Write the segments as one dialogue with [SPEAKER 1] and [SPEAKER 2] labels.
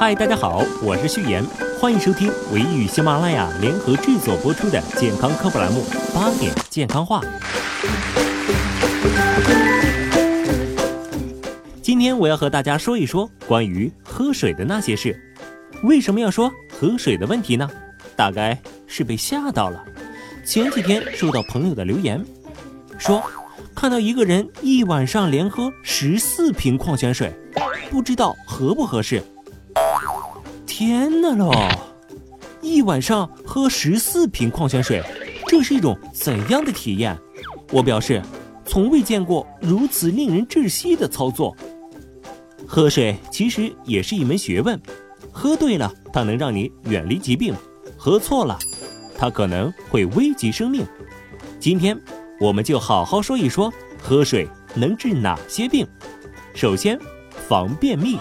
[SPEAKER 1] 嗨，大家好，我是旭言，欢迎收听唯一与喜马拉雅联合制作播出的健康科普栏目《八点健康话》。今天我要和大家说一说关于喝水的那些事。为什么要说喝水的问题呢？大概是被吓到了。前几天收到朋友的留言，说看到一个人一晚上连喝十四瓶矿泉水，不知道合不合适。天呐喽！一晚上喝十四瓶矿泉水，这是一种怎样的体验？我表示，从未见过如此令人窒息的操作。喝水其实也是一门学问，喝对了，它能让你远离疾病；喝错了，它可能会危及生命。今天，我们就好好说一说喝水能治哪些病。首先，防便秘。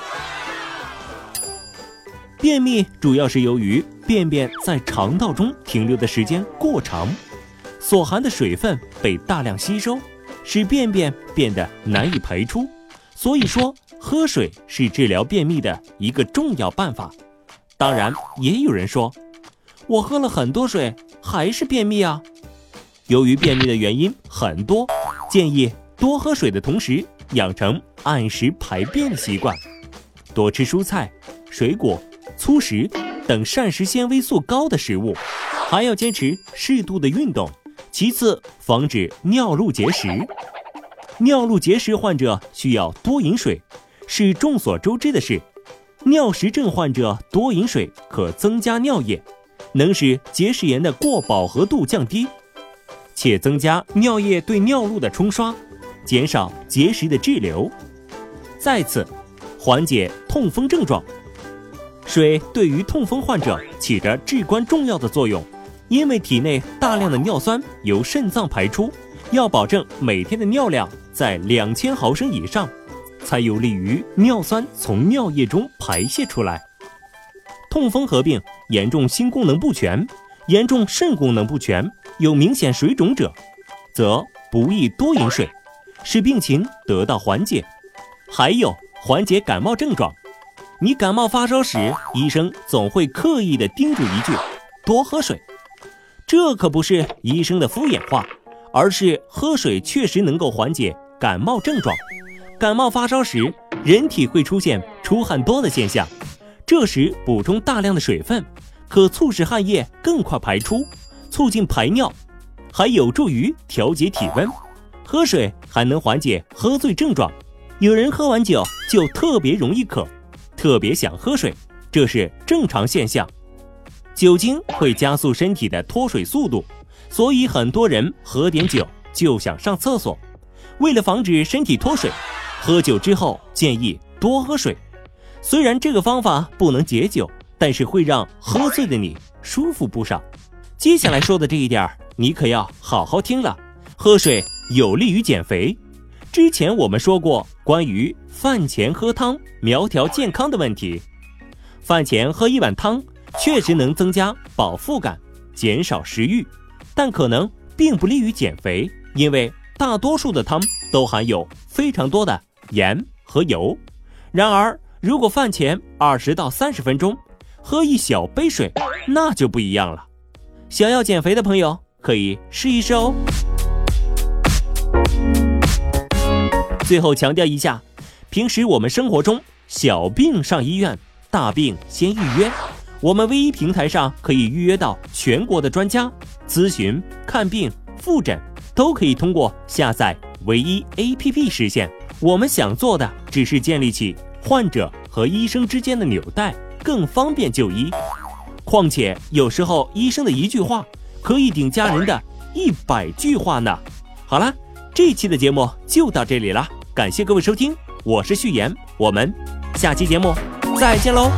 [SPEAKER 1] 便秘主要是由于便便在肠道中停留的时间过长，所含的水分被大量吸收，使便便变得难以排出。所以说。喝水是治疗便秘的一个重要办法，当然也有人说，我喝了很多水还是便秘啊。由于便秘的原因很多，建议多喝水的同时养成按时排便的习惯，多吃蔬菜、水果、粗食等膳食纤维素高的食物，还要坚持适度的运动。其次，防止尿路结石。尿路结石患者需要多饮水。是众所周知的事，尿石症患者多饮水可增加尿液，能使结石炎的过饱和度降低，且增加尿液对尿路的冲刷，减少结石的滞留。再次，缓解痛风症状，水对于痛风患者起着至关重要的作用，因为体内大量的尿酸由肾脏排出，要保证每天的尿量在两千毫升以上。才有利于尿酸从尿液中排泄出来。痛风合并严重心功能不全、严重肾功能不全、有明显水肿者，则不宜多饮水，使病情得到缓解。还有缓解感冒症状，你感冒发烧时，医生总会刻意的叮嘱一句：多喝水。这可不是医生的敷衍话，而是喝水确实能够缓解感冒症状。感冒发烧时，人体会出现出汗多的现象，这时补充大量的水分，可促使汗液更快排出，促进排尿，还有助于调节体温。喝水还能缓解喝醉症状，有人喝完酒就特别容易渴，特别想喝水，这是正常现象。酒精会加速身体的脱水速度，所以很多人喝点酒就想上厕所。为了防止身体脱水。喝酒之后建议多喝水，虽然这个方法不能解酒，但是会让喝醉的你舒服不少。接下来说的这一点，你可要好好听了。喝水有利于减肥。之前我们说过关于饭前喝汤苗条健康的问题，饭前喝一碗汤确实能增加饱腹感，减少食欲，但可能并不利于减肥，因为大多数的汤都含有非常多的。盐和油。然而，如果饭前二十到三十分钟喝一小杯水，那就不一样了。想要减肥的朋友可以试一试哦。最后强调一下，平时我们生活中小病上医院，大病先预约。我们唯一平台上可以预约到全国的专家咨询、看病、复诊，都可以通过下载唯一 APP 实现。我们想做的只是建立起患者和医生之间的纽带，更方便就医。况且有时候医生的一句话可以顶家人的一百句话呢。好了，这期的节目就到这里了，感谢各位收听，我是序言，我们下期节目再见喽。